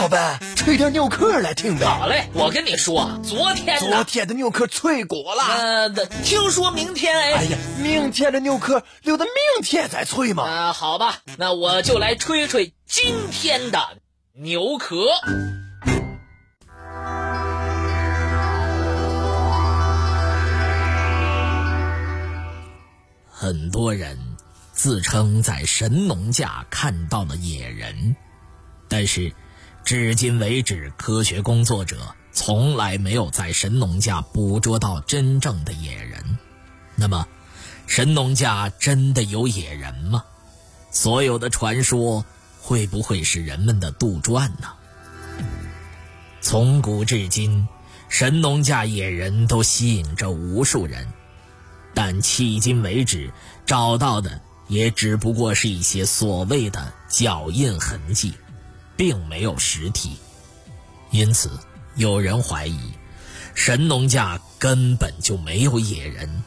老板，吹点牛壳来听呗。好嘞，我跟你说，昨天昨天的牛壳脆骨了。呃，听说明天哎。哎呀，明天的牛壳留到明天再吹嘛。啊，好吧，那我就来吹吹今天的牛壳。很多人自称在神农架看到了野人，但是。至今为止，科学工作者从来没有在神农架捕捉到真正的野人。那么，神农架真的有野人吗？所有的传说会不会是人们的杜撰呢？从古至今，神农架野人都吸引着无数人，但迄今为止找到的也只不过是一些所谓的脚印痕迹。并没有实体，因此有人怀疑神农架根本就没有野人，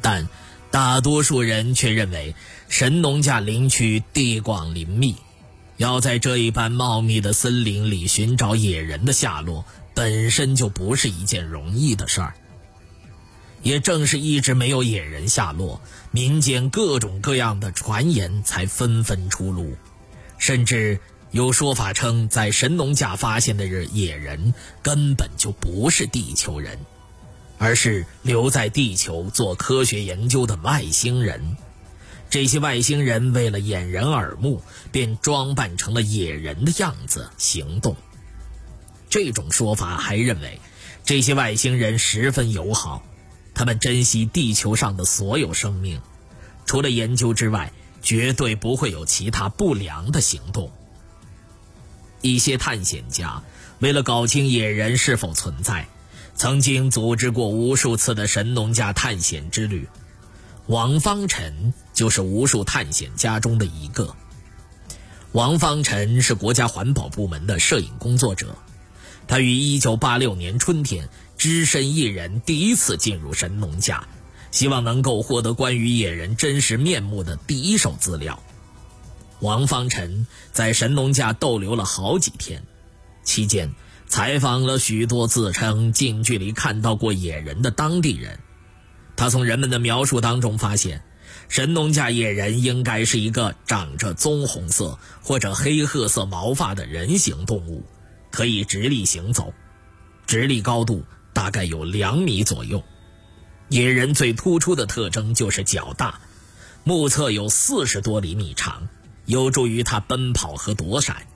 但大多数人却认为神农架林区地广林密，要在这一般茂密的森林里寻找野人的下落，本身就不是一件容易的事儿。也正是一直没有野人下落，民间各种各样的传言才纷纷出炉，甚至。有说法称，在神农架发现的野人根本就不是地球人，而是留在地球做科学研究的外星人。这些外星人为了掩人耳目，便装扮成了野人的样子行动。这种说法还认为，这些外星人十分友好，他们珍惜地球上的所有生命，除了研究之外，绝对不会有其他不良的行动。一些探险家为了搞清野人是否存在，曾经组织过无数次的神农架探险之旅。王方辰就是无数探险家中的一个。王方辰是国家环保部门的摄影工作者，他于1986年春天只身一人第一次进入神农架，希望能够获得关于野人真实面目的第一手资料。王方辰在神农架逗留了好几天，期间采访了许多自称近距离看到过野人的当地人。他从人们的描述当中发现，神农架野人应该是一个长着棕红色或者黑褐色毛发的人形动物，可以直立行走，直立高度大概有两米左右。野人最突出的特征就是脚大，目测有四十多厘米长。有助于他奔跑和躲闪。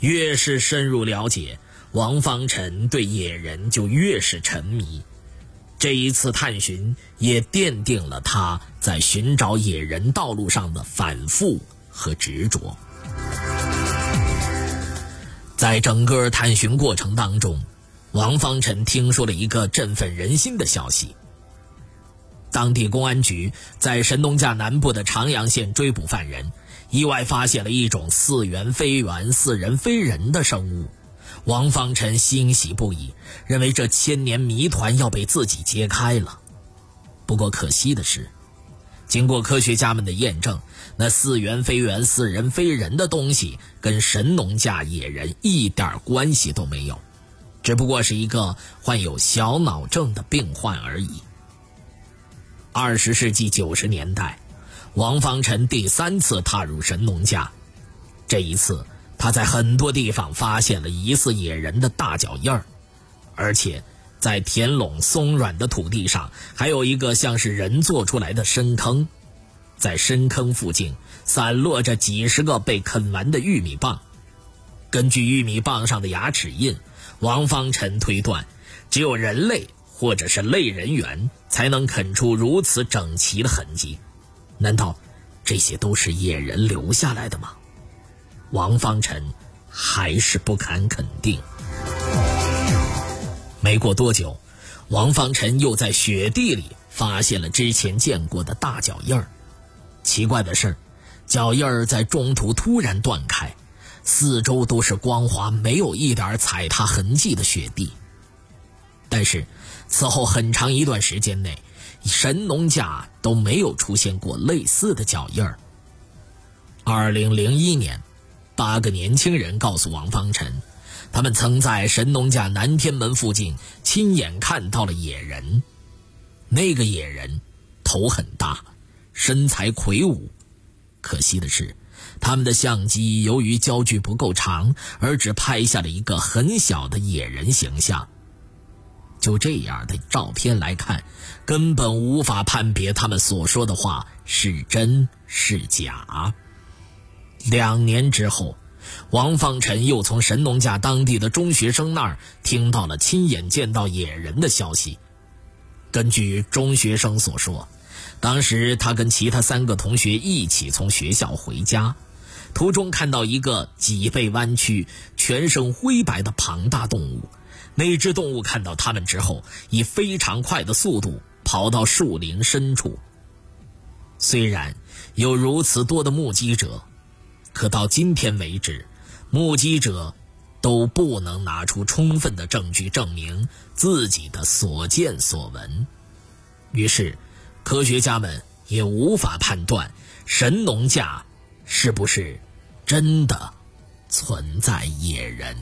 越是深入了解，王方辰对野人就越是沉迷。这一次探寻也奠定了他在寻找野人道路上的反复和执着。在整个探寻过程当中，王方辰听说了一个振奋人心的消息：当地公安局在神农架南部的长阳县追捕犯人。意外发现了一种似猿非猿、似人非人的生物，王方辰欣喜不已，认为这千年谜团要被自己揭开了。不过可惜的是，经过科学家们的验证，那似猿非猿、似人非人的东西跟神农架野人一点关系都没有，只不过是一个患有小脑症的病患而已。二十世纪九十年代。王方辰第三次踏入神农架，这一次他在很多地方发现了疑似野人的大脚印儿，而且在田垄松软的土地上还有一个像是人做出来的深坑，在深坑附近散落着几十个被啃完的玉米棒。根据玉米棒上的牙齿印，王方辰推断，只有人类或者是类人猿才能啃出如此整齐的痕迹。难道这些都是野人留下来的吗？王方辰还是不敢肯定。没过多久，王方辰又在雪地里发现了之前见过的大脚印儿。奇怪的是，脚印儿在中途突然断开，四周都是光滑、没有一点踩踏痕迹的雪地。但是此后很长一段时间内。神农架都没有出现过类似的脚印儿。二零零一年，八个年轻人告诉王方辰，他们曾在神农架南天门附近亲眼看到了野人。那个野人头很大，身材魁梧。可惜的是，他们的相机由于焦距不够长，而只拍下了一个很小的野人形象。就这样的照片来看，根本无法判别他们所说的话是真是假。两年之后，王方辰又从神农架当地的中学生那儿听到了亲眼见到野人的消息。根据中学生所说，当时他跟其他三个同学一起从学校回家，途中看到一个脊背弯曲、全身灰白的庞大动物。那只动物看到他们之后，以非常快的速度跑到树林深处。虽然有如此多的目击者，可到今天为止，目击者都不能拿出充分的证据证明自己的所见所闻。于是，科学家们也无法判断神农架是不是真的存在野人。